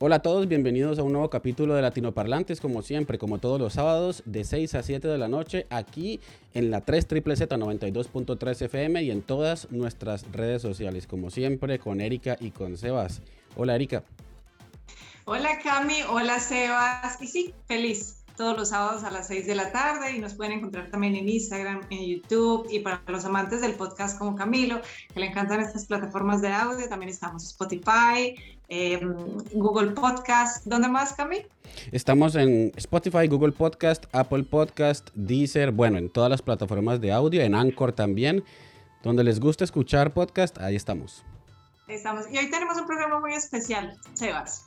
Hola a todos, bienvenidos a un nuevo capítulo de Latinoparlantes, como siempre, como todos los sábados, de 6 a 7 de la noche, aquí en la 3 Z 92.3 FM y en todas nuestras redes sociales, como siempre, con Erika y con Sebas. Hola Erika. Hola Cami, hola Sebas, y sí, feliz todos los sábados a las 6 de la tarde y nos pueden encontrar también en Instagram, en YouTube y para los amantes del podcast como Camilo, que le encantan estas plataformas de audio, también estamos Spotify, em, Google Podcast. ¿Dónde más, Cami? Estamos en Spotify, Google Podcast, Apple Podcast, Deezer, bueno, en todas las plataformas de audio, en Anchor también. Donde les gusta escuchar podcast, ahí estamos. Estamos. Y hoy tenemos un programa muy especial, Sebas.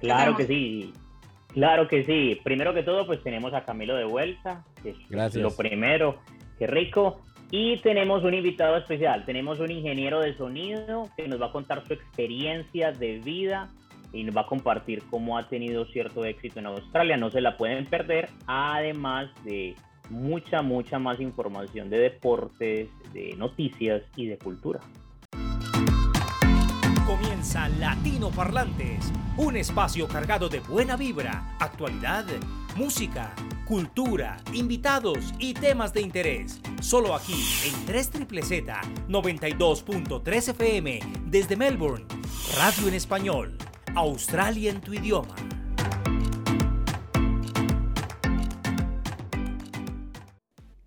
Claro que sí. Claro que sí. Primero que todo, pues tenemos a Camilo de vuelta, que es Gracias. lo primero. Qué rico. Y tenemos un invitado especial. Tenemos un ingeniero de sonido que nos va a contar su experiencia de vida y nos va a compartir cómo ha tenido cierto éxito en Australia. No se la pueden perder, además de mucha, mucha más información de deportes, de noticias y de cultura. Latino Parlantes, un espacio cargado de buena vibra, actualidad, música, cultura, invitados y temas de interés. Solo aquí en 3 Z 92.3 FM desde Melbourne, Radio en español, Australia en tu idioma.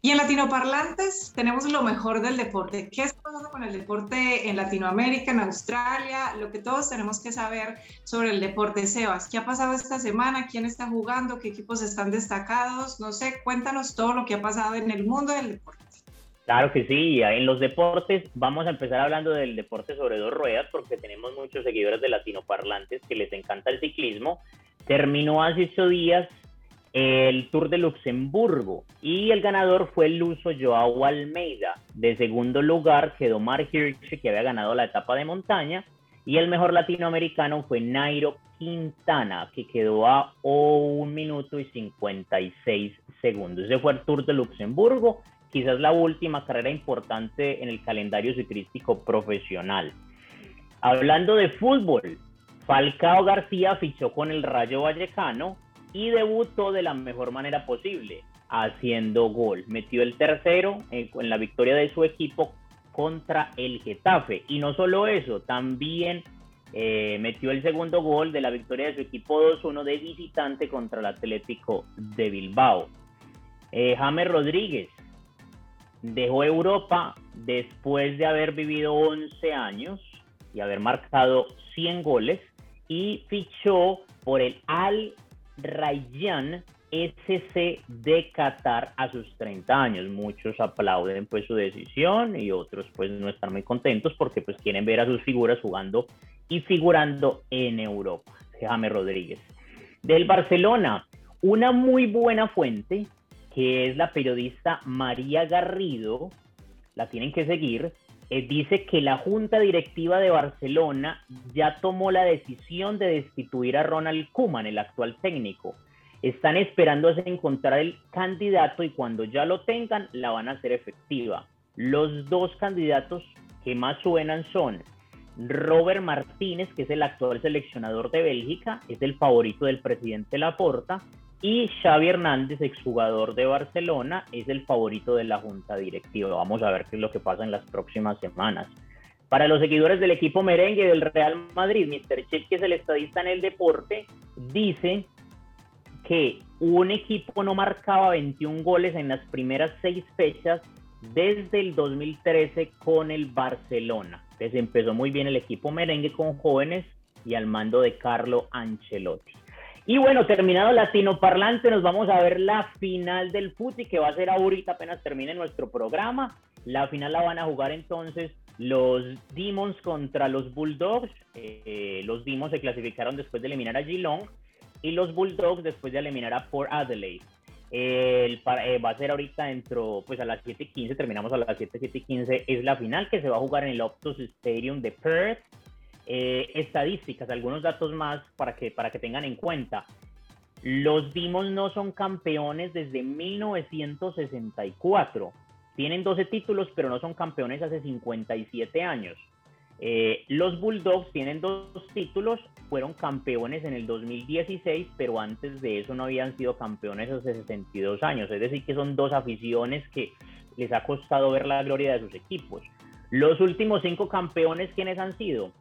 Y en Latinoparlantes tenemos lo mejor del deporte. ¿Qué está pasando con el deporte en Latinoamérica, en Australia? Lo que todos tenemos que saber sobre el deporte. Sebas, ¿qué ha pasado esta semana? ¿Quién está jugando? ¿Qué equipos están destacados? No sé, cuéntanos todo lo que ha pasado en el mundo del deporte. Claro que sí, en los deportes vamos a empezar hablando del deporte sobre dos ruedas porque tenemos muchos seguidores de latinoparlantes que les encanta el ciclismo. Terminó hace ocho días el Tour de Luxemburgo y el ganador fue el luso Joao Almeida. De segundo lugar quedó Mark Hirschi que había ganado la etapa de montaña y el mejor latinoamericano fue Nairo Quintana que quedó a 1 minuto y 56 segundos. Ese fue el Tour de Luxemburgo, quizás la última carrera importante en el calendario ciclístico profesional. Hablando de fútbol, Falcao García fichó con el Rayo Vallecano y debutó de la mejor manera posible, haciendo gol. Metió el tercero en, la victoria de su equipo contra el Getafe. Y no solo eso, también eh, metió el segundo gol de la victoria de su equipo 2-1 de visitante contra el Atlético de Bilbao. Eh, James Rodríguez dejó Europa después de haber vivido 11 años y haber marcado 100 goles y fichó por el Al Rayyan SC de Qatar a sus 30 años. Muchos aplauden pues su decisión y otros pues no están muy contentos porque pues quieren ver a sus figuras jugando y figurando en Europa. Jaime Rodríguez. Del Barcelona, una muy buena fuente que es la periodista María Garrido, la tienen que seguir, eh, dice que la junta directiva de Barcelona ya tomó la decisión de destituir a Ronald Koeman, el actual técnico. Están esperando a encontrar el candidato y cuando ya lo tengan la van a hacer efectiva. Los dos candidatos que más suenan son Robert Martínez, que es el actual seleccionador de Bélgica, es el favorito del presidente Laporta, y Xavi Hernández, exjugador de Barcelona, es el favorito de la junta directiva. Vamos a ver qué es lo que pasa en las próximas semanas. Para los seguidores del equipo merengue del Real Madrid, Mr. Chip, que es el estadista en el deporte, dice que un equipo no marcaba 21 goles en las primeras seis fechas desde el 2013 con el Barcelona. Entonces empezó muy bien el equipo merengue con jóvenes y al mando de Carlo Ancelotti. Y bueno, terminado Latino Parlante, nos vamos a ver la final del fútbol que va a ser ahorita apenas termine nuestro programa. La final la van a jugar entonces los Demons contra los Bulldogs. Eh, los Demons se clasificaron después de eliminar a Geelong y los Bulldogs después de eliminar a Port Adelaide. Eh, va a ser ahorita dentro, pues a las 7.15, terminamos a las 7.15, es la final que se va a jugar en el Optus Stadium de Perth. Eh, estadísticas, algunos datos más para que, para que tengan en cuenta. Los Demons no son campeones desde 1964. Tienen 12 títulos, pero no son campeones hace 57 años. Eh, los Bulldogs tienen dos títulos, fueron campeones en el 2016, pero antes de eso no habían sido campeones hace 62 años. Es decir, que son dos aficiones que les ha costado ver la gloria de sus equipos. Los últimos cinco campeones, ¿quiénes han sido?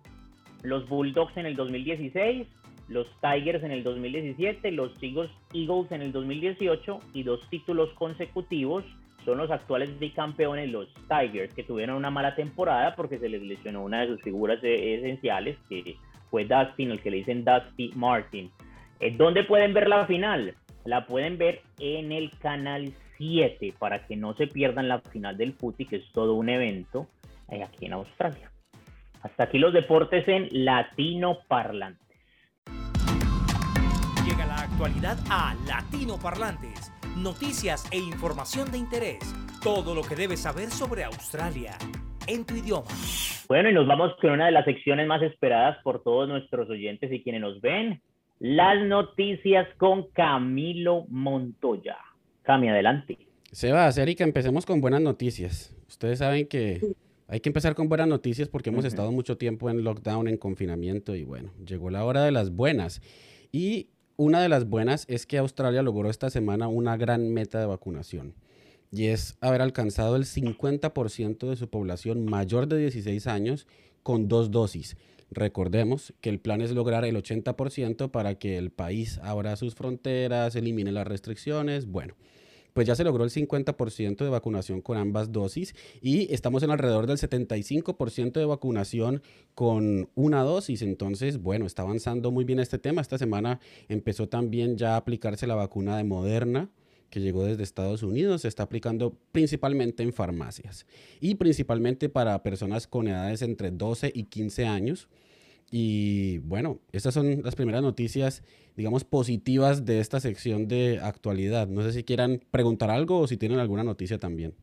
Los Bulldogs en el 2016, los Tigers en el 2017, los Eagles en el 2018 y dos títulos consecutivos son los actuales bicampeones, los Tigers, que tuvieron una mala temporada porque se les lesionó una de sus figuras e-, esenciales, que fue Dustin, el que le dicen Dusty Martin. Eh, ¿Dónde pueden ver la final? La pueden ver en el canal 7 para que no se pierdan la final del footy, que es todo un evento eh, aquí en Australia. Hasta aquí los deportes en latino parlante. Llega la actualidad a Latino Parlantes noticias e información de interés. Todo lo que debes saber sobre Australia en tu idioma. Bueno, y nos vamos con una de las secciones más esperadas por todos nuestros oyentes y quienes nos ven. Las noticias con Camilo Montoya. Cami, adelante. Sebas, Erika, empecemos con buenas noticias. Ustedes saben que hay que empezar con buenas noticias porque hemos estado mucho tiempo en lockdown, en confinamiento y bueno, llegó la hora de las buenas. Y una de las buenas es que Australia logró esta semana una gran meta de vacunación y es haber alcanzado el 50% de su población mayor de 16 años con dos dosis. Recordemos que el plan es lograr el 80% para que el país abra sus fronteras, elimine las restricciones. Bueno, pues ya se logró el 50% de vacunación con ambas dosis y estamos en alrededor del 75% de vacunación con una dosis. Entonces, bueno, está avanzando muy bien este tema. Esta semana empezó también ya a aplicarse la vacuna de Moderna que llegó desde Estados Unidos, se está aplicando principalmente en farmacias y principalmente para personas con edades entre 12 y 15 años. Y bueno, estas son las primeras noticias, digamos, positivas de esta sección de actualidad. No sé si quieran preguntar algo o si tienen alguna noticia también.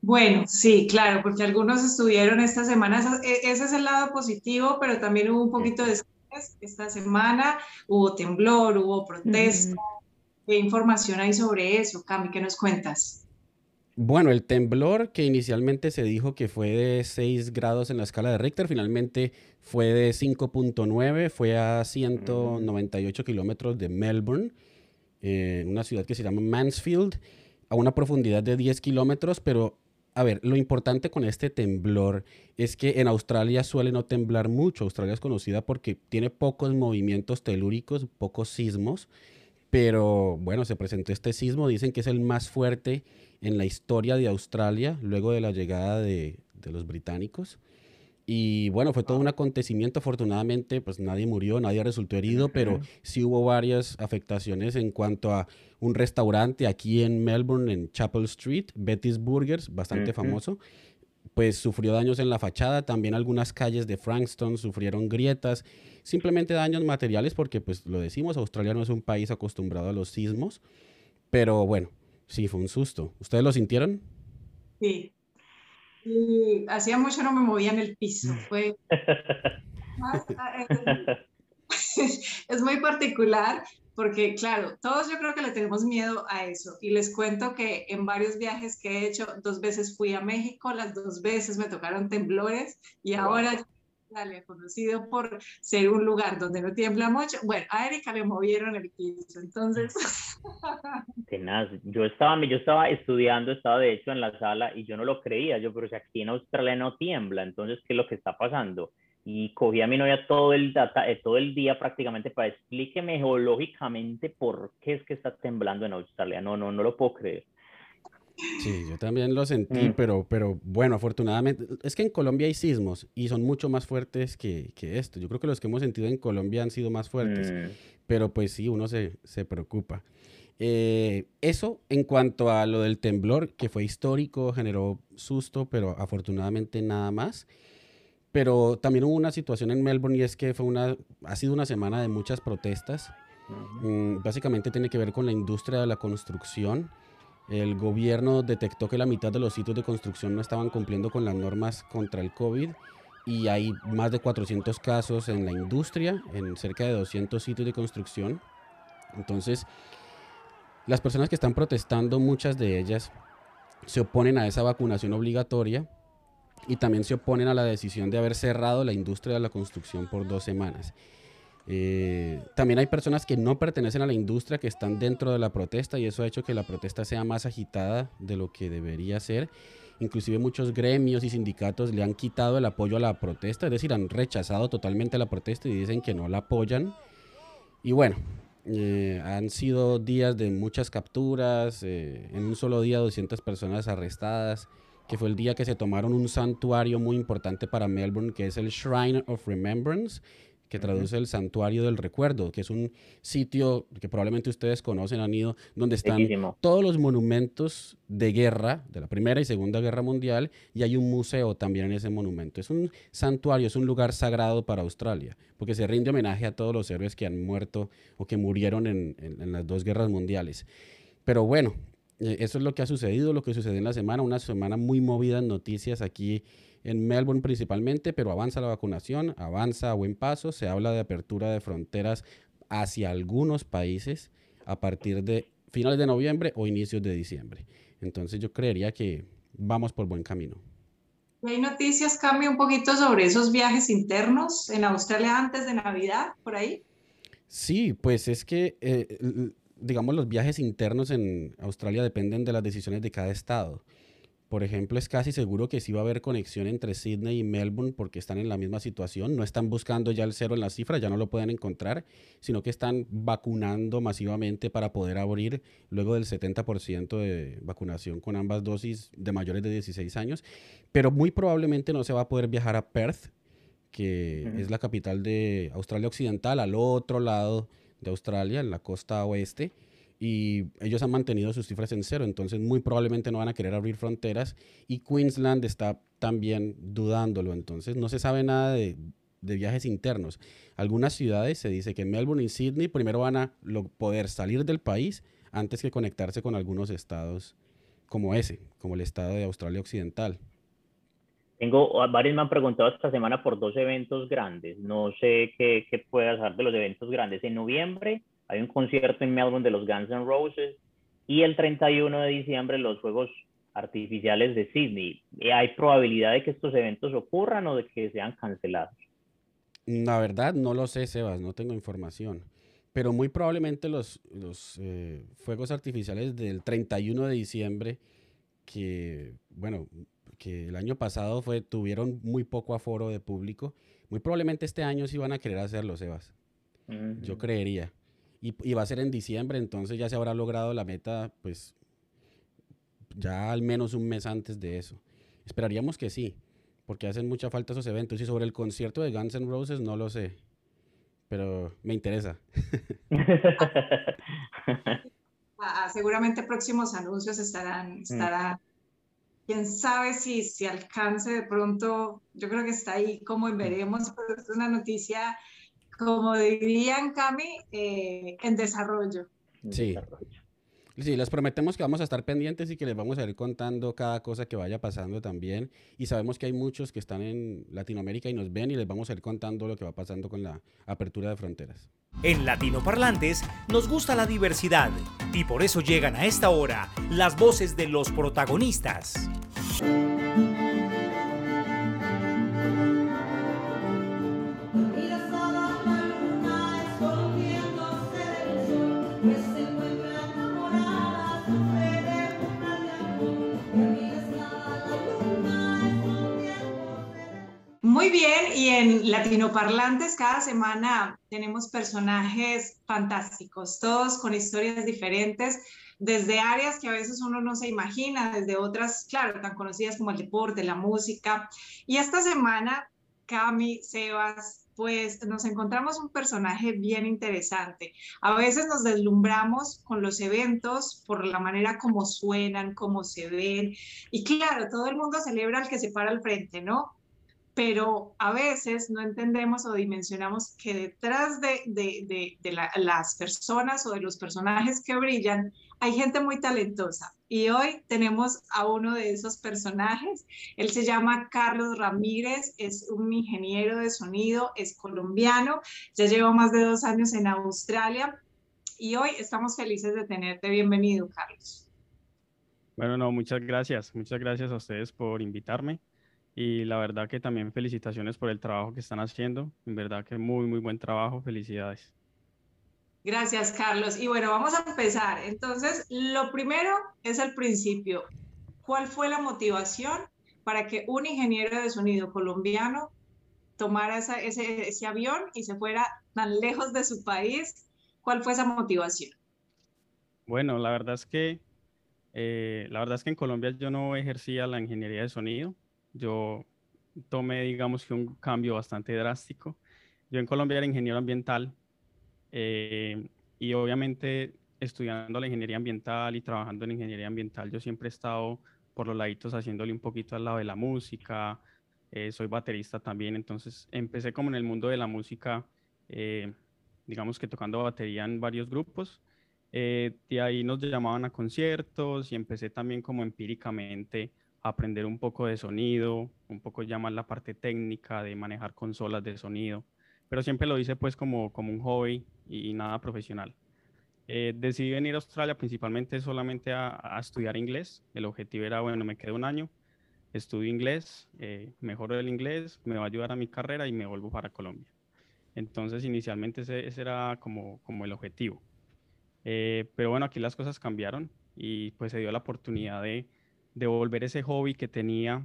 Bueno, sí, claro, porque algunos estuvieron esta semana, e, ese es el lado positivo, pero también hubo un poquito de estrés esta semana, hubo temblor, hubo protesta. ¿Qué información hay sobre eso, Cami? ¿Qué nos cuentas? Bueno, el temblor que inicialmente se dijo que fue de 6 grados en la escala de Richter, finalmente fue de 5.9, fue a 198 kilómetros de Melbourne, en una ciudad que se llama Mansfield, a una profundidad de 10 kilómetros, pero a ver, lo importante con este temblor es que en Australia suele no temblar mucho. Australia es conocida porque tiene pocos movimientos telúricos, pocos sismos, pero bueno, se presentó este sismo, dicen que es el más fuerte en la historia de Australia luego de la llegada de, los británicos. Y bueno, fue todo un acontecimiento. Afortunadamente, pues nadie murió, nadie resultó herido, pero sí hubo varias afectaciones en cuanto a un restaurante aquí en Melbourne, en Chapel Street, Betty's Burgers, bastante famoso. Pues sufrió daños en la fachada, también algunas calles de Frankston sufrieron grietas, simplemente daños materiales porque pues lo decimos, Australia no es un país acostumbrado a los sismos, pero bueno, Sí, fue un susto. ¿Ustedes lo sintieron? Sí. Y hacía mucho no me movía en el piso. Fue ah, es muy particular porque, claro, todos yo creo que le tenemos miedo a eso. Y les cuento que en varios viajes que he hecho, dos veces fui a México, las dos veces me tocaron temblores y ahora Italia, conocido por ser un lugar donde no tiembla mucho. Bueno, a Erika le movieron el piso, entonces. Tenaz. Yo estaba, yo estaba estudiando, estaba de hecho en la sala y yo no lo creía. Yo, pero si aquí en Australia no tiembla, entonces, ¿qué es lo que está pasando? Y cogí a mi novia todo el, data, eh, todo el día prácticamente para explíqueme geológicamente por qué es que está temblando en Australia. No, no, no lo puedo creer. Sí, yo también lo sentí, mm. pero, pero bueno, afortunadamente, es que en Colombia hay sismos y son mucho más fuertes que, que esto. Yo creo que los que hemos sentido en Colombia han sido más fuertes, mm. pero pues sí, uno se, se preocupa. Eh, eso en cuanto a lo del temblor, que fue histórico, generó susto, pero afortunadamente nada más. Pero también hubo una situación en Melbourne y es que fue una, ha sido una semana de muchas protestas. Mm, básicamente tiene que ver con la industria de la construcción el gobierno detectó que la mitad de los sitios de construcción no estaban cumpliendo con las normas contra el COVID y hay más de 400 casos en la industria, en cerca de 200 sitios de construcción. Entonces, las personas que están protestando, muchas de ellas se oponen a esa vacunación obligatoria y también se oponen a la decisión de haber cerrado la industria de la construcción por dos semanas. Eh, también hay personas que no pertenecen a la industria que están dentro de la protesta y eso ha hecho que la protesta sea más agitada de lo que debería ser. Inclusive muchos gremios y sindicatos le han quitado el apoyo a la protesta, es decir, han rechazado totalmente la protesta y dicen que no la apoyan. Y bueno, eh, han sido días de muchas capturas, eh, en un solo día 200 personas arrestadas, que fue el día que se tomaron un santuario muy importante para Melbourne, que es el Shrine of Remembrance, que traduce el Santuario del Recuerdo, que es un sitio que probablemente ustedes conocen, han ido, donde están todos los monumentos de guerra, de la Primera y Segunda Guerra Mundial, y hay un museo también en ese monumento. Es un santuario, es un lugar sagrado para Australia, porque se rinde homenaje a todos los héroes que han muerto o que murieron en, en las dos guerras mundiales. Pero bueno, eh, eso es lo que ha sucedido, lo que sucedió en la semana, una semana muy movida en noticias aquí en Melbourne principalmente, pero avanza la vacunación, avanza a buen paso, se habla de apertura de fronteras hacia algunos países a partir de finales de noviembre o inicios de diciembre. Entonces yo creería que vamos por buen camino. ¿Hay noticias, cambia un poquito sobre esos viajes internos en Australia antes de Navidad, por ahí? Sí, pues es que, eh, digamos, los viajes internos en Australia dependen de las decisiones de cada estado. Por ejemplo, es casi seguro que sí va a haber conexión entre Sydney y Melbourne porque están en la misma situación. No están buscando ya el cero en la cifra, ya no lo pueden encontrar, sino que están vacunando masivamente para poder abrir luego del 70% de vacunación con ambas dosis de mayores de 16 años. Pero muy probablemente no se va a poder viajar a Perth, que es la capital de Australia Occidental, al otro lado de Australia, en la costa oeste y ellos han mantenido sus cifras en cero, entonces muy probablemente no van a querer abrir fronteras y Queensland está también dudándolo, entonces no se sabe nada de, viajes internos. Algunas ciudades se dice que Melbourne y Sydney primero van a poder salir del país antes que conectarse con algunos estados como ese, como el estado de Australia Occidental. Tengo, varios me han preguntado esta semana por dos eventos grandes. No sé qué, qué puedas hablar de los eventos grandes. En noviembre hay un concierto en Melbourne de los Guns N' Roses y el 31 de diciembre los Juegos Artificiales de Sydney. ¿Hay probabilidad de que estos eventos ocurran o de que sean cancelados? La verdad no lo sé, Sebas, no tengo información. Pero muy probablemente los, los eh, fuegos artificiales del 31 de diciembre, que, bueno, que el año pasado fue, tuvieron muy poco aforo de público, muy probablemente este año sí van a querer hacerlo, Sebas. Yo creería y, va a ser en diciembre, entonces ya se habrá logrado la meta, pues ya al menos un mes antes de eso. Esperaríamos que sí, porque hacen mucha falta esos eventos. Y sobre el concierto de Guns N' Roses no lo sé, pero me interesa. Ah, seguramente próximos anuncios estarán, mm. estarán. Quién sabe si, si alcance de pronto, yo creo que está ahí como veremos, pero es una noticia como dirían Cami, eh, en desarrollo. Sí. Sí, les prometemos que vamos a estar pendientes y que les vamos a ir contando cada cosa que vaya pasando también. Y sabemos que hay muchos que están en Latinoamérica y nos ven y les vamos a ir contando lo que va pasando con la apertura de fronteras. En Latino Parlantes nos gusta la diversidad y por eso llegan a esta hora las voces de los protagonistas. Muy bien, y en Latinoparlantes cada semana tenemos personajes fantásticos, todos con historias diferentes, desde áreas que a veces uno no se imagina, desde otras, claro, tan conocidas como el deporte, la música. Y esta semana, Cami, Sebas, pues nos encontramos un personaje bien interesante. A veces nos deslumbramos con los eventos por la manera como suenan, cómo se ven. Y claro, todo el mundo celebra al que se para al frente, ¿no? Pero a veces no entendemos o dimensionamos que detrás de, las personas o de los personajes que brillan hay gente muy talentosa. Y hoy tenemos a uno de esos personajes. Él se llama Carlos Ramírez, es un ingeniero de sonido, es colombiano, ya lleva más de dos años en Australia y hoy estamos felices de tenerte. Bienvenido, Carlos. Bueno, no, muchas gracias. Muchas gracias a ustedes por invitarme. Y la verdad que también felicitaciones por el trabajo que están haciendo. En verdad que muy, muy buen trabajo. Felicidades. Gracias, Carlos. Y bueno, vamos a empezar. Entonces, lo primero es el principio. ¿Cuál fue la motivación para que un ingeniero de sonido colombiano tomara ese, ese avión y se fuera tan lejos de su país? ¿Cuál fue esa motivación? Bueno, la verdad es que eh, la verdad es que en Colombia yo no ejercía la ingeniería de sonido. Yo tomé, digamos que un cambio bastante drástico. Yo en Colombia era ingeniero ambiental eh, y obviamente estudiando la ingeniería ambiental y trabajando en ingeniería ambiental, yo siempre he estado por los laditos haciéndole un poquito al lado de la música. Eh, soy baterista también, entonces empecé como en el mundo de la música, digamos que tocando batería en varios grupos eh, de ahí nos llamaban a conciertos y empecé también como empíricamente aprender un poco de sonido, un poco ya más la parte técnica de manejar consolas de sonido, pero siempre lo hice pues como, como un hobby y, nada profesional. Eh, decidí venir a Australia principalmente solamente a, estudiar inglés. El objetivo era, bueno, me quedo un año, estudio inglés, eh, mejoro el inglés, me va a ayudar a mi carrera y me vuelvo para Colombia. Entonces, inicialmente ese, ese era como, como el objetivo. Eh, pero bueno, aquí las cosas cambiaron y pues se dio la oportunidad de, de volver ese hobby que tenía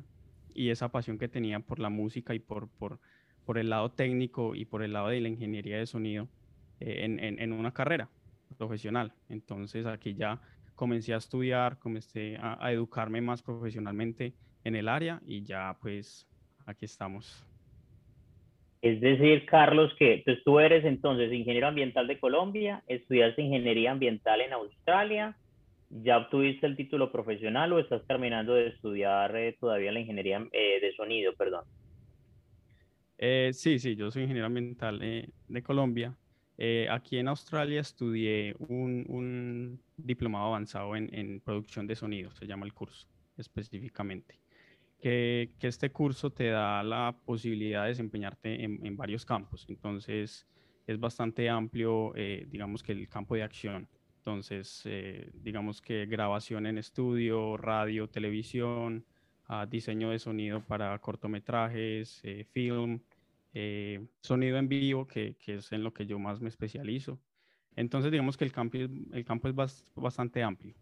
y esa pasión que tenía por la música y por, por, por el lado técnico y por el lado de la ingeniería de sonido eh, en, en, una carrera profesional. Entonces aquí ya comencé a estudiar, comencé a, a educarme más profesionalmente en el área y ya pues aquí estamos. Es decir, Carlos, que pues, tú eres entonces ingeniero ambiental de Colombia, estudiaste ingeniería ambiental en Australia, ¿ya obtuviste el título profesional o estás terminando de estudiar eh, todavía la ingeniería eh, de sonido, perdón? Eh, sí, sí, yo soy ingeniero ambiental de Colombia. aquí en Australia estudié un, un diplomado avanzado en, producción de sonido, se llama el curso específicamente que, este curso te da la posibilidad de desempeñarte en, varios campos. Entonces, es bastante amplio, digamos que el campo de acción. Entonces, eh, digamos que grabación en estudio, radio, televisión, ah, diseño de sonido para cortometrajes, eh, film, sonido en vivo, que, es en lo que yo más me especializo. Entonces, digamos que el campo, el campo es bastante amplio.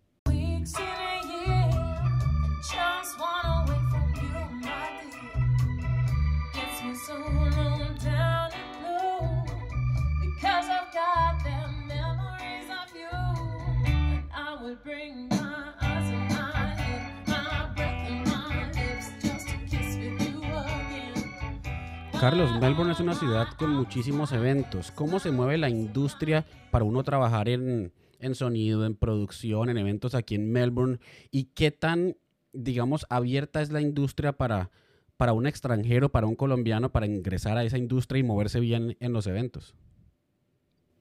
Carlos, Melbourne es una ciudad con muchísimos eventos. ¿Cómo se mueve la industria para uno trabajar en, sonido, en producción, en eventos aquí en Melbourne? ¿Y qué tan, digamos, abierta es la industria para, para un extranjero, para un colombiano, para ingresar a esa industria y moverse bien en los eventos?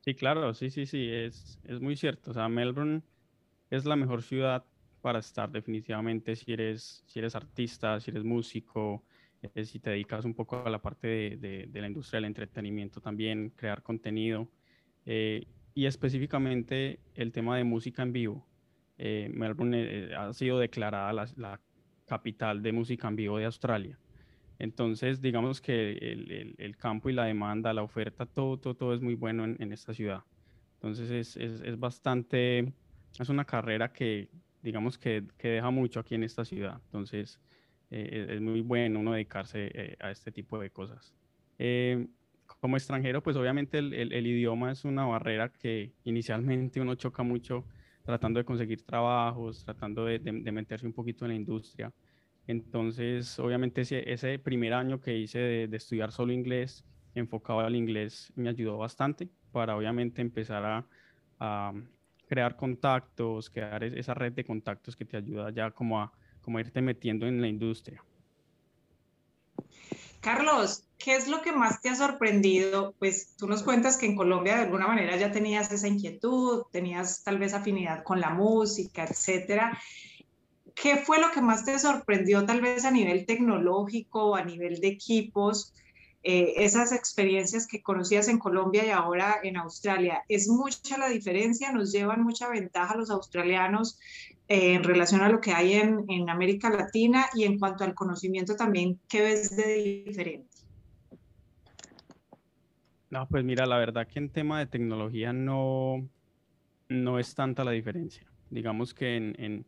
Sí, claro, sí, sí, sí, es, es muy cierto. O sea, Melbourne es la mejor ciudad para estar definitivamente si eres, si eres artista, si eres músico, eh, si te dedicas un poco a la parte de, de, la industria del entretenimiento también, crear contenido eh, y específicamente el tema de música en vivo. Eh, Melbourne ha sido declarada la, la, capital de música en vivo de Australia. Entonces, digamos que el, el, el, campo y la demanda, la oferta, todo, todo, todo es muy bueno en, en esta ciudad. Entonces, es, es, es, bastante, es una carrera que, digamos que, que deja mucho aquí en esta ciudad. Entonces, eh, es muy bueno uno dedicarse eh, a este tipo de cosas. Eh, como extranjero, pues obviamente el, el, idioma es una barrera que inicialmente uno choca mucho tratando de conseguir trabajos, tratando de, de, meterse un poquito en la industria. Entonces, obviamente ese, ese primer año que hice de, de, estudiar solo inglés, enfocado al inglés, me ayudó bastante para obviamente empezar a, a crear contactos, crear esa red de contactos que te ayuda ya como a como irte metiendo en la industria. Carlos, ¿qué es lo que más te ha sorprendido? Pues tú nos cuentas que en Colombia de alguna manera ya tenías esa inquietud, tenías tal vez afinidad con la música, etcétera. ¿Qué fue lo que más te sorprendió tal vez a nivel tecnológico, a nivel de equipos, eh, esas experiencias que conocías en Colombia y ahora en Australia. ¿Es mucha la diferencia? ¿Nos llevan mucha ventaja los australianos eh, en relación a lo que hay en, en América Latina? Y en cuanto al conocimiento también, ¿qué ves de diferente? No, pues mira, la verdad que en tema de tecnología no, no es tanta la diferencia. Digamos que en, en,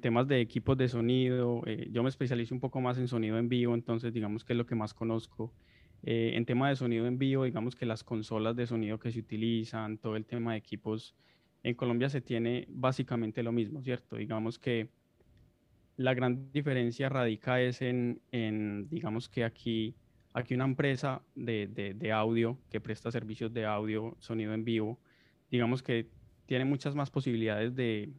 temas de equipos de sonido, eh, yo me especializo un poco más en sonido en vivo, entonces digamos que es lo que más conozco. Eh, en tema de sonido en vivo, digamos que las consolas de sonido que se utilizan, todo el tema de equipos, en Colombia se tiene básicamente lo mismo, ¿cierto? Digamos que la gran diferencia radica es en, en digamos que aquí aquí una empresa de, audio que presta servicios de audio, sonido en vivo, digamos que tiene muchas más posibilidades de,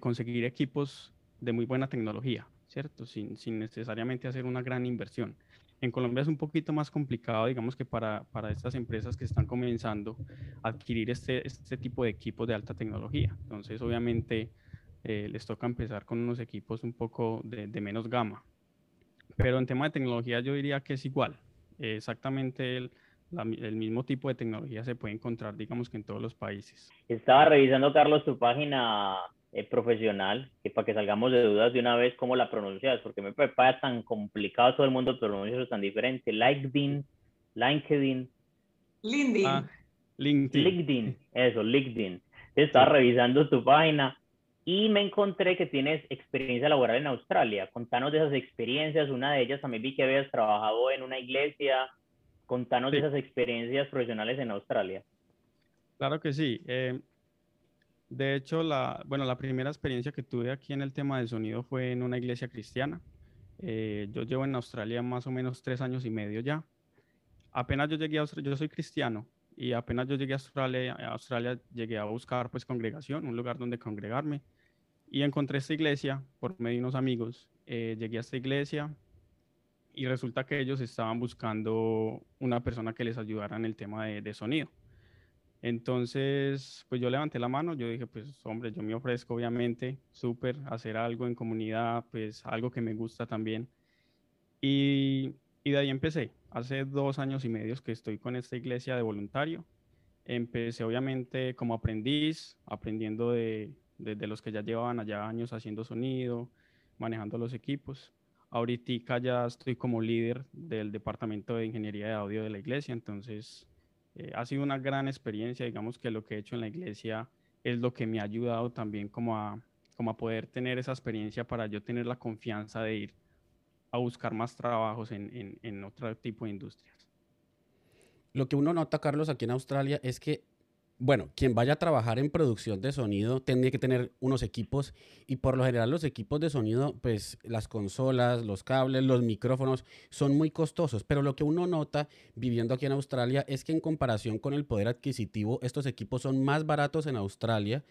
conseguir equipos de muy buena tecnología, ¿cierto? Sin, necesariamente hacer una gran inversión. En Colombia es un poquito más complicado, digamos que para, estas empresas que están comenzando a adquirir este, este tipo de equipos de alta tecnología. Entonces, obviamente, eh, les toca empezar con unos equipos un poco de menos gama, pero en tema de tecnología yo diría que es igual. exactamente el, el, mismo tipo de tecnología se puede encontrar, digamos que en todos los países. Estaba revisando, Carlos, tu página eh, profesional, que para que salgamos de dudas de una vez, ¿cómo la pronuncias? Porque me parece tan complicado, todo el mundo pronuncia eso tan diferente. LinkedIn, LinkedIn. LinkedIn. Ah, LinkedIn. LinkedIn, eso, LinkedIn. Estaba revisando tu página y me encontré que tienes experiencia laboral en Australia. Contanos de esas experiencias. Una de ellas también vi que habías trabajado en una iglesia. Contanos de esas experiencias profesionales en Australia. Claro que sí. Eh, de hecho, la, bueno, la primera experiencia que tuve aquí en el tema del sonido fue en una iglesia cristiana. Eh, yo llevo en Australia más o menos tres años y medio ya. Apenas yo llegué a Australia, yo soy cristiano, y apenas yo llegué a Australia, llegué a buscar pues congregación, un lugar donde congregarme y encontré esta iglesia por medio de unos amigos. Eh, llegué a esta iglesia y resulta que ellos estaban buscando una persona que les ayudara en el tema de sonido. Entonces, pues yo levanté la mano, yo dije, pues hombre, yo me ofrezco obviamente, súper, hacer algo en comunidad, pues algo que me gusta también. Y, y de ahí empecé hace dos años y medio que estoy con esta iglesia de voluntario. Empecé obviamente como aprendiz, aprendiendo de, los que ya llevaban allá años haciendo sonido, manejando los equipos. Ahorita ya estoy como líder del departamento de ingeniería de audio de la iglesia, entonces eh, ha sido una gran experiencia, digamos que lo que he hecho en la iglesia es lo que me ha ayudado también como a, como a poder tener esa experiencia para yo tener la confianza de ir a buscar más trabajos en, en, otro tipo de industrias. Lo que uno nota, Carlos, aquí en Australia es que bueno, quien vaya a trabajar en producción de sonido tendría que tener unos equipos y por lo general los equipos de sonido, pues las consolas, los cables, los micrófonos son muy costosos, pero lo que uno nota viviendo aquí en Australia es que en comparación con el poder adquisitivo, estos equipos son más baratos en Australia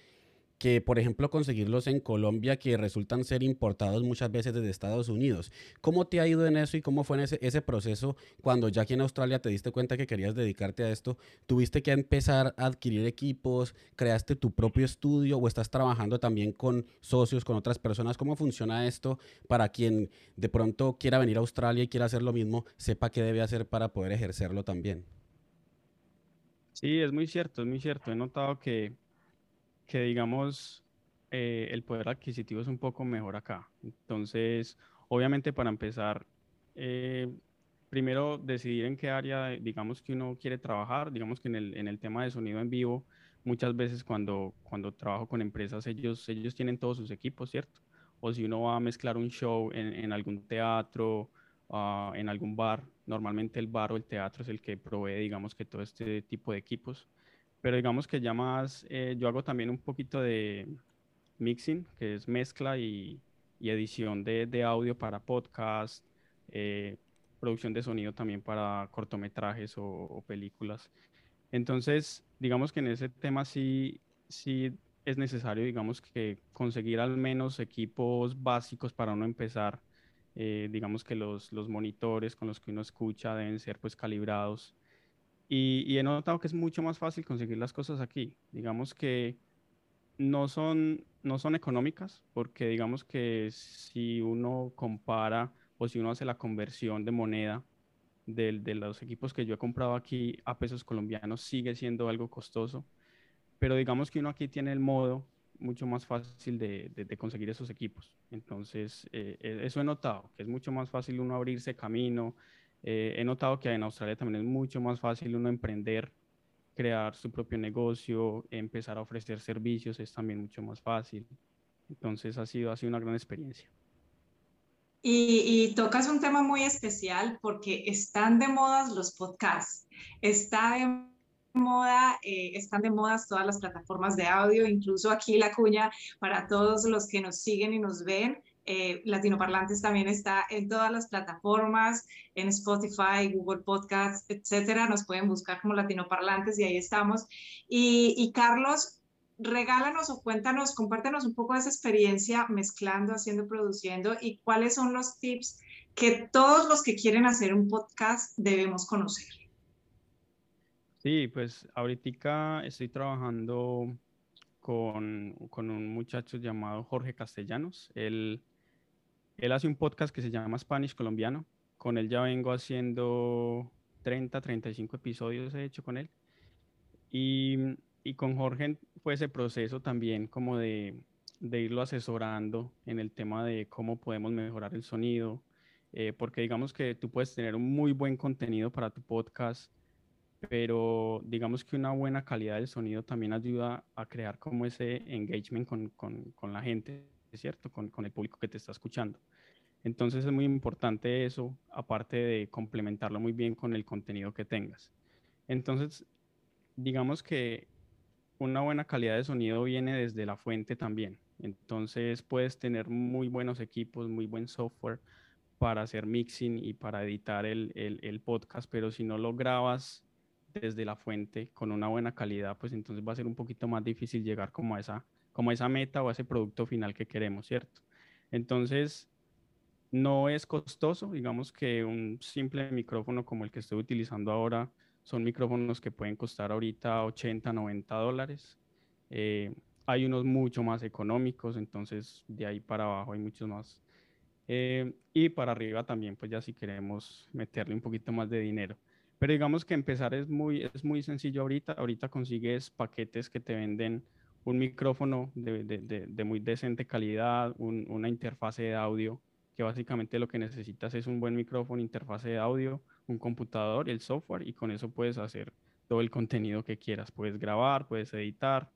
que, por ejemplo, conseguirlos en Colombia que resultan ser importados muchas veces desde Estados Unidos. ¿Cómo te ha ido en eso y cómo fue en ese, ese proceso cuando ya aquí en Australia te diste cuenta que querías dedicarte a esto? ¿Tuviste que empezar a adquirir equipos? ¿Creaste tu propio estudio o estás trabajando también con socios, con otras personas? ¿Cómo funciona esto para quien de pronto quiera venir a Australia y quiera hacer lo mismo, sepa qué debe hacer para poder ejercerlo también? Sí, es muy cierto, es muy cierto. He notado que que digamos eh, el poder adquisitivo es un poco mejor acá. Entonces, obviamente para empezar, eh, primero decidir en qué área, digamos que uno quiere trabajar, digamos que en el, en el tema de sonido en vivo, muchas veces cuando, cuando trabajo con empresas, ellos, ellos tienen todos sus equipos, ¿cierto? O si uno va a mezclar un show en, en algún teatro, uh, en algún bar, normalmente el bar o el teatro es el que provee, digamos que todo este tipo de equipos pero digamos que ya más, eh, yo hago también un poquito de mixing, que es mezcla y, edición de, de, audio para podcast, eh, producción de sonido también para cortometrajes o, películas. Entonces, digamos que en ese tema sí, sí es necesario, digamos que conseguir al menos equipos básicos para uno empezar. Eh, digamos que los, los monitores con los que uno escucha deben ser pues calibrados y, he notado que es mucho más fácil conseguir las cosas aquí. Digamos que no son, no son económicas, porque digamos que si uno compara o si uno hace la conversión de moneda de, los equipos que yo he comprado aquí a pesos colombianos sigue siendo algo costoso, pero digamos que uno aquí tiene el modo mucho más fácil de, de, conseguir esos equipos. Entonces, eh, eh, eso he notado, que es mucho más fácil uno abrirse camino. Eh, he notado que en Australia también es mucho más fácil uno emprender, crear su propio negocio, empezar a ofrecer servicios, es también mucho más fácil. Entonces, ha sido, ha sido una gran experiencia. Y, tocas un tema muy especial porque están de moda los podcasts, está de moda, eh, están de moda todas las plataformas de audio, incluso aquí la cuña para todos los que nos siguen y nos ven. Eh, Latinoparlantes también está en todas las plataformas, en Spotify, Google Podcasts, etcétera. Nos pueden buscar como Latinoparlantes y ahí estamos. Y, y Carlos, regálanos o cuéntanos, compártenos un poco de esa experiencia mezclando, haciendo, produciendo y cuáles son los tips que todos los que quieren hacer un podcast debemos conocer. Sí, pues ahorita estoy trabajando con, con, un muchacho llamado Jorge Castellanos. Él, él hace un podcast que se llama Spanish Colombiano. Con él ya vengo haciendo 30, 35 episodios he hecho con él. Y y con Jorge fue ese proceso también como de, de, irlo asesorando en el tema de cómo podemos mejorar el sonido, eh, porque digamos que tú puedes tener un muy buen contenido para tu podcast, pero digamos que una buena calidad del sonido también ayuda a crear como ese engagement con, con, con la gente, ¿cierto? Con, con el público que te está escuchando. Entonces es muy importante eso, aparte de complementarlo muy bien con el contenido que tengas. Entonces, digamos que una buena calidad de sonido viene desde la fuente también. Entonces puedes tener muy buenos equipos, muy buen software para hacer mixing y para editar el, el, podcast, pero si no lo grabas desde la fuente con una buena calidad, pues entonces va a ser un poquito más difícil llegar como a esa, como a esa meta o a ese producto final que queremos, ¿cierto? Entonces, no es costoso, digamos que un simple micrófono como el que estoy utilizando ahora son micrófonos que pueden costar ahorita 80, 90 dólares. Eh, hay unos mucho más económicos, entonces de ahí para abajo hay muchos más. Eh, y para arriba también, pues ya si queremos meterle un poquito más de dinero. Pero digamos que empezar es muy, es muy sencillo ahorita. Ahorita consigues paquetes que te venden un micrófono de, muy decente calidad, una interfase de audio, que básicamente lo que necesitas es un buen micrófono, interfase de audio, un computador, el software, y con eso puedes hacer todo el contenido que quieras. Puedes grabar, puedes editar,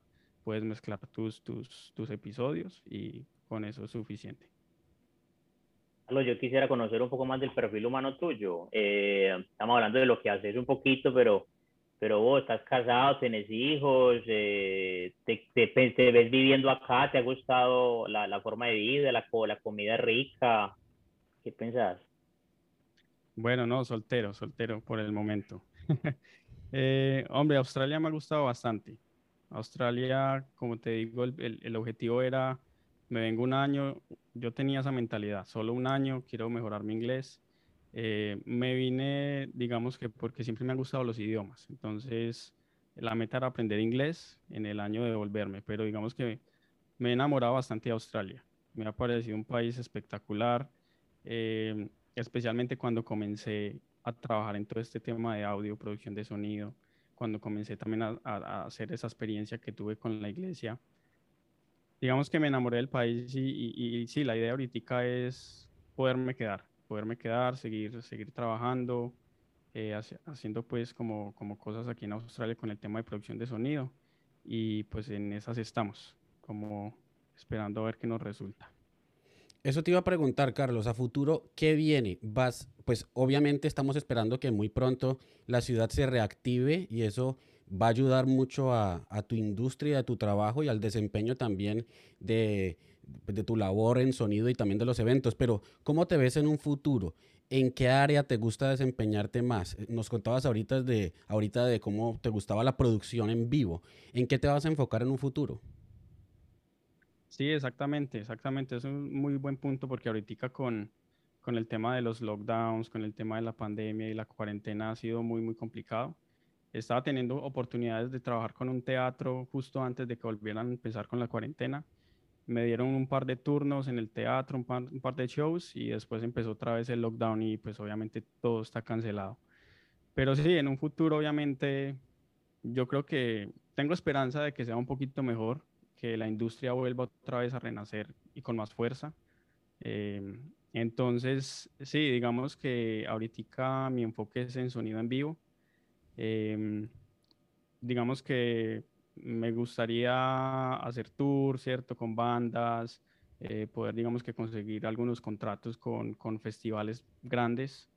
puedes mezclar tus, tus, tus episodios y con eso es suficiente. Carlos, yo quisiera conocer un poco más del perfil humano tuyo. Eh, estamos hablando de lo que haces un poquito, pero, pero vos estás casado, tienes hijos, eh, te, te, ves viviendo acá, te ha gustado la, la forma de vida, la, la comida rica. ¿Qué pensás? Bueno, no, soltero, soltero por el momento. Eh, hombre, Australia me ha gustado bastante. Australia, como te digo, el, el, objetivo era, me vengo un año, yo tenía esa mentalidad, solo un año, quiero mejorar mi inglés. Eh, me vine, digamos que porque siempre me han gustado los idiomas, entonces la meta era aprender inglés en el año de volverme, pero digamos que me he enamorado bastante de Australia. Me ha parecido un país espectacular. Eh, especialmente cuando comencé a trabajar en todo este tema de audio, producción de sonido, cuando comencé también a, hacer esa experiencia que tuve con la iglesia. Digamos que me enamoré del país y, y, sí, la idea ahorita es poderme quedar, poderme quedar, seguir, seguir trabajando, eh, haciendo pues como, como cosas aquí en Australia con el tema de producción de sonido y pues en esas estamos, como esperando a ver qué nos resulta. Eso te iba a preguntar, Carlos, a futuro, ¿qué viene? Vas, pues obviamente estamos esperando que muy pronto la ciudad se reactive y eso va a ayudar mucho a, tu industria, a tu trabajo y al desempeño también de, de, tu labor en sonido y también de los eventos. Pero, ¿cómo te ves en un futuro? ¿En qué área te gusta desempeñarte más? Nos contabas ahorita de, ahorita de cómo te gustaba la producción en vivo. ¿En qué te vas a enfocar en un futuro? Sí, exactamente, exactamente. Es un muy buen punto porque ahorita con, con el tema de los lockdowns, con el tema de la pandemia y la cuarentena ha sido muy, muy complicado. Estaba teniendo oportunidades de trabajar con un teatro justo antes de que volvieran a empezar con la cuarentena me dieron un par de turnos en el teatro, un par, de shows y después empezó otra vez el lockdown y pues obviamente todo está cancelado. Pero sí, en un futuro obviamente yo creo que tengo esperanza de que sea un poquito mejor, que la industria vuelva otra vez a renacer y con más fuerza. Em, entonces, sí, digamos que ahorita mi enfoque es en sonido en vivo. Em, digamos que me gustaría hacer tours, ¿cierto? Con bandas, eh, poder, digamos que conseguir algunos contratos con, con festivales grandes,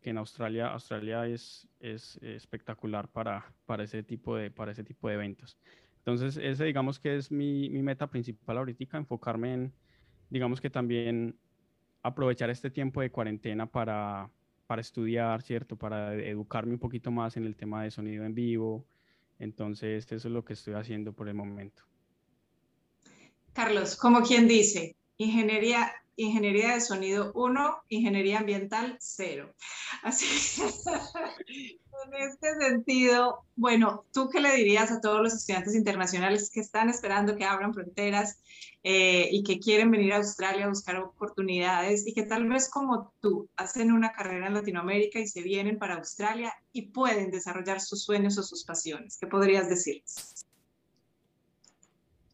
que en Australia, Australia es, es espectacular para, para, ese tipo de, para ese tipo de eventos. Entonces, ese digamos que es mi, mi meta principal ahorita, enfocarme en, digamos que también aprovechar este tiempo de cuarentena para, para estudiar, ¿cierto? Para educarme un poquito más en el tema de sonido en vivo, entonces, eso es lo que estoy haciendo por el momento. Carlos, como quien dice, ingeniería, ingeniería de sonido 1, ingeniería ambiental 0. Así en este sentido, bueno, ¿tú qué le dirías a todos los estudiantes internacionales que están esperando que abran fronteras eh, y que quieren venir a Australia a buscar oportunidades y que tal vez como tú hacen una carrera en Latinoamérica y se vienen para Australia y pueden desarrollar sus sueños o sus pasiones. ¿Qué podrías decirles?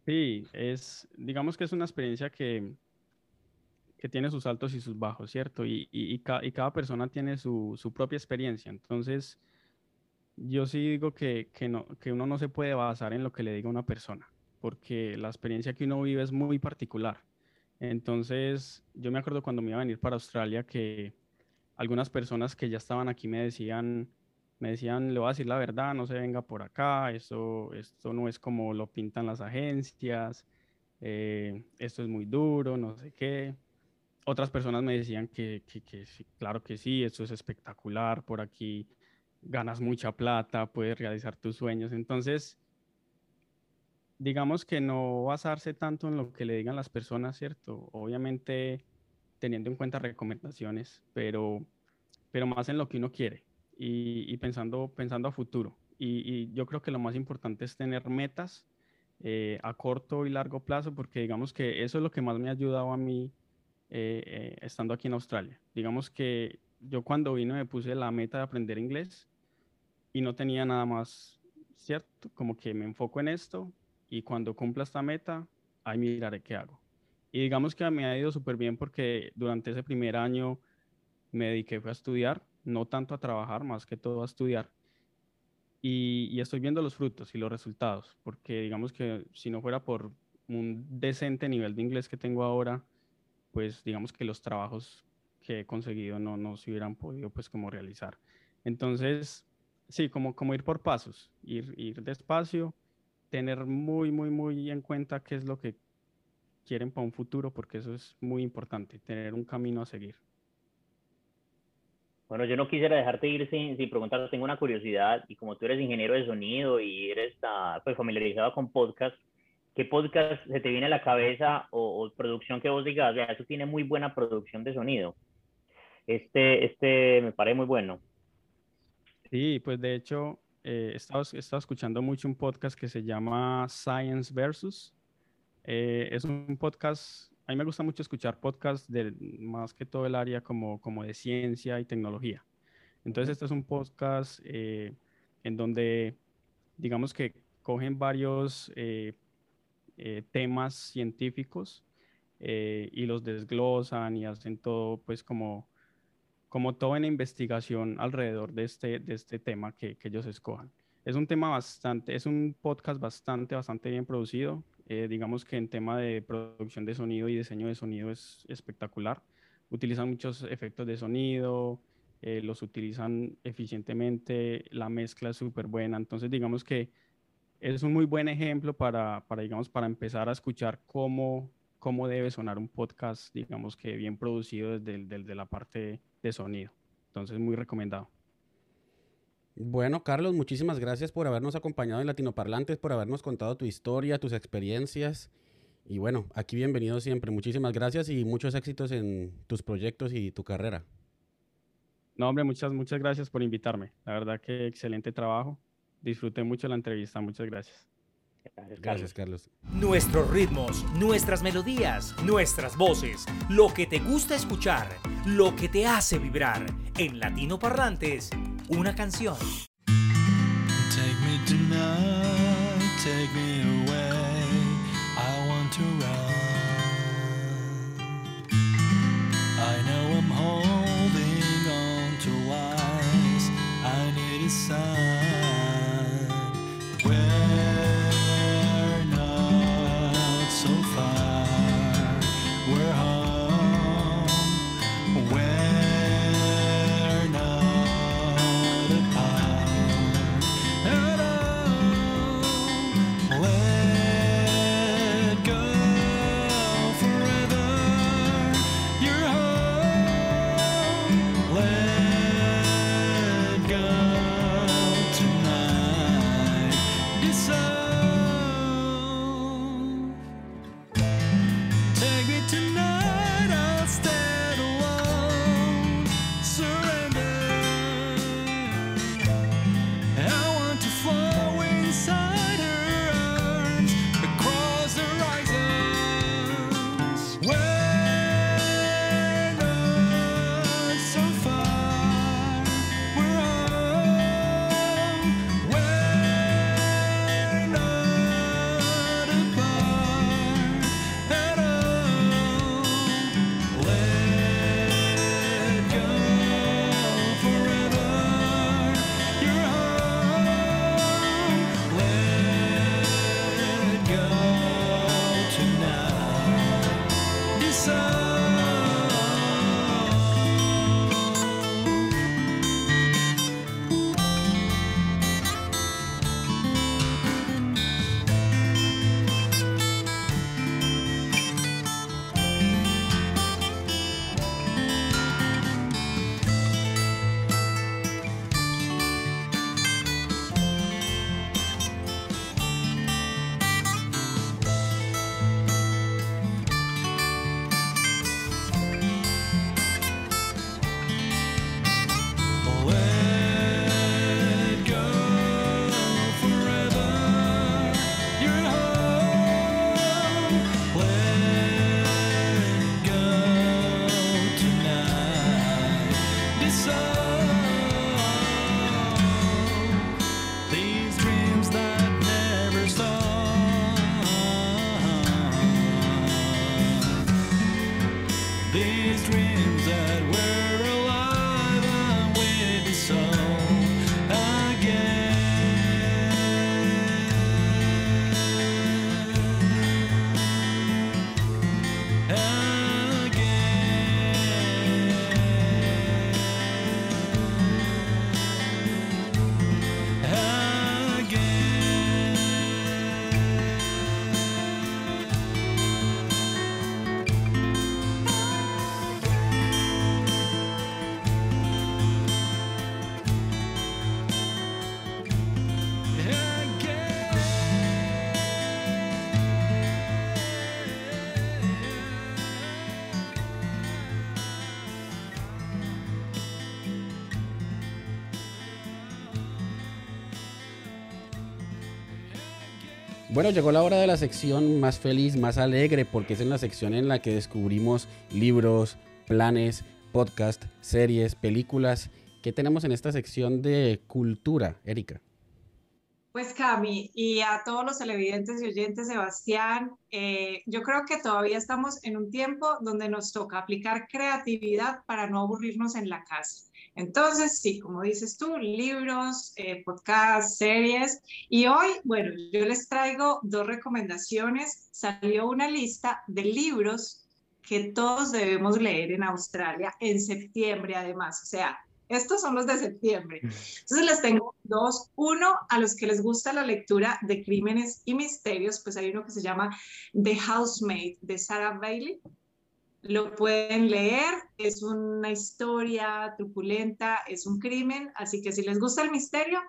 Sí, es, digamos que es una experiencia que, que tiene sus altos y sus bajos, ¿cierto? Y, y, cada persona tiene su, su, propia experiencia. Entonces, yo sí digo que, que, no, que uno no se puede basar en lo que le diga una persona porque la experiencia que uno vive es muy particular. Entonces, yo me acuerdo cuando me iba a venir para Australia que algunas personas que ya estaban aquí me decían, me decían, le voy a decir la verdad, no se venga por acá, esto, esto no es como lo pintan las agencias, eh, esto es muy duro, no sé qué. Otras personas me decían que, que, que sí, claro que sí, esto es espectacular, por aquí ganas mucha plata, puedes realizar tus sueños. Entonces, digamos que no basarse tanto en lo que le digan las personas, ¿cierto? Obviamente teniendo en cuenta recomendaciones, pero, pero más en lo que uno quiere y, pensando, pensando a futuro. Y, yo creo que lo más importante es tener metas eh, a corto y largo plazo, porque digamos que eso es lo que más me ha ayudado a mí eh, eh, estando aquí en Australia. Digamos que yo cuando vine me puse la meta de aprender inglés y no tenía nada más, ¿cierto? Como que me enfoco en esto, y cuando cumpla esta meta, ahí miraré qué hago. Y digamos que me ha ido súper bien porque durante ese primer año me dediqué a estudiar, no tanto a trabajar, más que todo a estudiar. Y, y, estoy viendo los frutos y los resultados, porque digamos que si no fuera por un decente nivel de inglés que tengo ahora, pues digamos que los trabajos que he conseguido no, no se hubieran podido pues como realizar. Entonces, sí, como, como ir por pasos, ir, ir despacio, tener muy, muy, muy en cuenta qué es lo que quieren para un futuro, porque eso es muy importante, tener un camino a seguir. Bueno, yo no quisiera dejarte ir sin, sin preguntar, tengo una curiosidad, y como tú eres ingeniero de sonido y eres ah, pues, familiarizado con podcast, ¿qué podcast se te viene a la cabeza o, producción que vos digas, o eso tiene muy buena producción de sonido? Este, este me parece muy bueno. Sí, pues de hecho, eh, he, estado, escuchando mucho un podcast que se llama Science Versus. Eh, es un podcast, a mí me gusta mucho escuchar podcasts de más que todo el área como, como de ciencia y tecnología. Entonces, este es un podcast eh, en donde, digamos que cogen varios temas científicos y los desglosan y hacen todo, pues, como como toda una investigación alrededor de este, de este tema que, que, ellos escojan. Es un tema bastante, es un podcast bastante, bastante bien producido. Eh, digamos que en tema de producción de sonido y diseño de sonido es espectacular. Utilizan muchos efectos de sonido, eh, los utilizan eficientemente, la mezcla es súper buena. Entonces, digamos que es un muy buen ejemplo para, para, digamos, para empezar a escuchar cómo cómo debe sonar un podcast, digamos que bien producido desde, desde la parte de sonido. Entonces, muy recomendado. Bueno, Carlos, muchísimas gracias por habernos acompañado en Latinoparlantes, por habernos contado tu historia, tus experiencias. Y bueno, aquí bienvenido siempre. Muchísimas gracias y muchos éxitos en tus proyectos y tu carrera. No, hombre, muchas, muchas gracias por invitarme. La verdad que excelente trabajo. Disfruté mucho la entrevista. Muchas gracias. Gracias, Carlos. Nuestros ritmos, nuestras melodías, nuestras voces, lo que te gusta escuchar, lo que te hace vibrar. En Latino Parlantes, una canción. Take me tonight, take me away. Bueno, llegó la hora de la sección más feliz, más alegre, porque es en la sección en la que descubrimos libros, planes, podcast, series, películas. ¿Qué tenemos en esta sección de cultura, Erika? Pues Cami y a todos los televidentes y oyentes, Sebastián, eh, yo creo que todavía estamos en un tiempo donde nos toca aplicar creatividad para no aburrirnos en la casa. Entonces, sí, como dices tú, libros, eh, podcasts, series. Y hoy, bueno, yo les traigo dos recomendaciones. Salió una lista de libros que todos debemos leer en Australia en septiembre, además. O sea, estos son los de septiembre. Entonces les tengo dos. Uno, a los que les gusta la lectura de crímenes y misterios, pues hay uno que se llama The Housemaid de Sarah Bailey lo pueden leer, es una historia truculenta, es un crimen, así que si les gusta el misterio,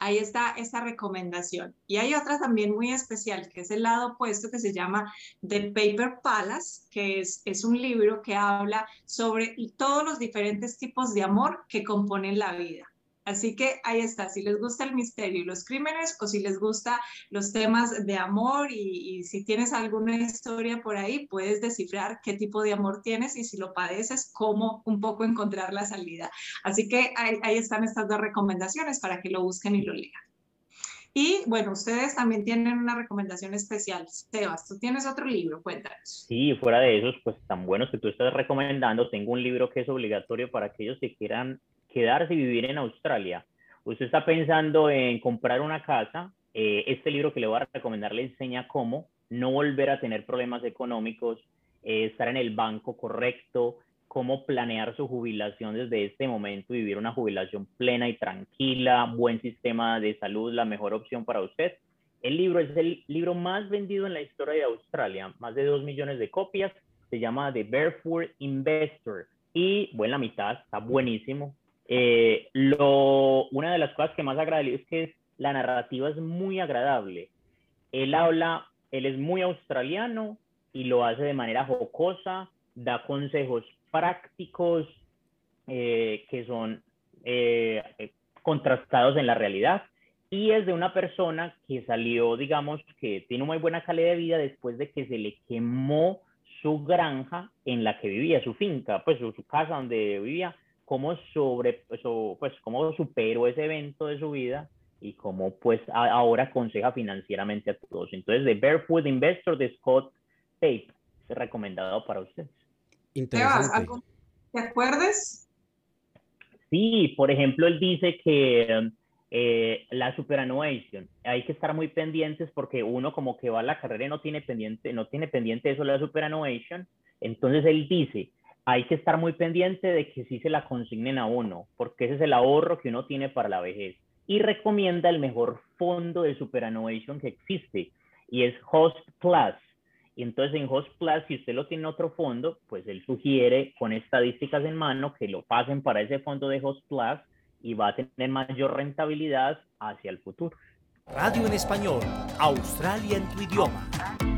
ahí está esta recomendación. Y hay otra también muy especial, que es el lado opuesto, que se llama The Paper Palace, que es, es un libro que habla sobre todos los diferentes tipos de amor que componen la vida. Así que ahí está, si les gusta el misterio y los crímenes o si les gusta los temas de amor y, si tienes alguna historia por ahí, puedes descifrar qué tipo de amor tienes y si lo padeces, cómo un poco encontrar la salida. Así que ahí, ahí están estas dos recomendaciones para que lo busquen y lo lean. Y bueno, ustedes también tienen una recomendación especial. Sebas, tú tienes otro libro, cuéntanos. Sí, fuera de esos, pues tan buenos que tú estás recomendando, tengo un libro que es obligatorio para aquellos que quieran quedarse y vivir en Australia. Usted está pensando en comprar una casa, eh, este libro que le voy a recomendar le enseña cómo no volver a tener problemas económicos, eh, estar en el banco correcto, cómo planear su jubilación desde este momento, vivir una jubilación plena y tranquila, buen sistema de salud, la mejor opción para usted. El libro es el libro más vendido en la historia de Australia, más de dos millones de copias, se llama The Barefoot Investor y, bueno, la mitad, está buenísimo. Eh, lo, una de las cosas que más agradable es que la narrativa es muy agradable. Él habla, él es muy australiano y lo hace de manera jocosa, da consejos prácticos eh, que son eh, contrastados en la realidad. Y es de una persona que salió, digamos, que tiene una muy buena calidad de vida después de que se le quemó su granja en la que vivía, su finca, pues su, casa donde vivía, cómo sobre, pues cómo superó ese evento de su vida y cómo pues ahora aconseja financieramente a todos. Entonces, The Barefoot Investor de Scott Tape es recomendado para ustedes. Interesante. ¿Te acuerdas? Sí, por ejemplo, él dice que eh, la superannuation, hay que estar muy pendientes porque uno como que va a la carrera y no tiene pendiente, no tiene pendiente eso la superannuation. Entonces él dice, hay que estar muy pendiente de que sí se la consignen a uno, porque ese es el ahorro que uno tiene para la vejez. Y recomienda el mejor fondo de superannuation que existe, y es Host Plus. Y entonces en Host Plus, si usted lo tiene en otro fondo, pues él sugiere con estadísticas en mano que lo pasen para ese fondo de Host Plus y va a tener mayor rentabilidad hacia el futuro. Radio en español, Australia en tu idioma.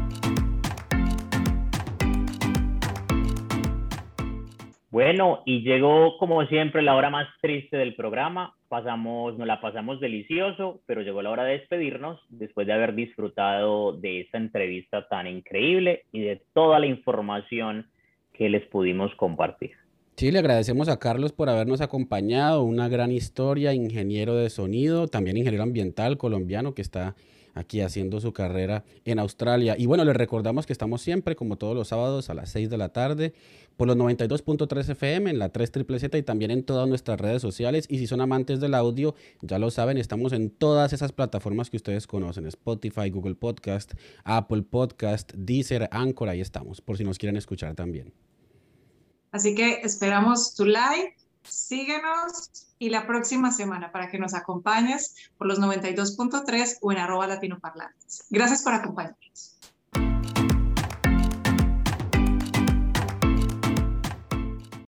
Bueno, y llegó como siempre la hora más triste del programa. Pasamos, nos la pasamos delicioso, pero llegó la hora de despedirnos después de haber disfrutado de esta entrevista tan increíble y de toda la información que les pudimos compartir. Sí, le agradecemos a Carlos por habernos acompañado, una gran historia, ingeniero de sonido, también ingeniero ambiental colombiano que está aquí haciendo su carrera en Australia. Y bueno, les recordamos que estamos siempre, como todos los sábados, a las 6 de la tarde, por los 92.3 FM, en la 3 Z y también en todas nuestras redes sociales. Y si son amantes del audio, ya lo saben, estamos en todas esas plataformas que ustedes conocen, Spotify, Google Podcast, Apple Podcast, Deezer, Anchor, ahí estamos, por si nos quieren escuchar también. Así que esperamos tu like síguenos y la próxima semana para que nos acompañes por los 92.3 o en arroba latinoparlantes. Gracias por acompañarnos.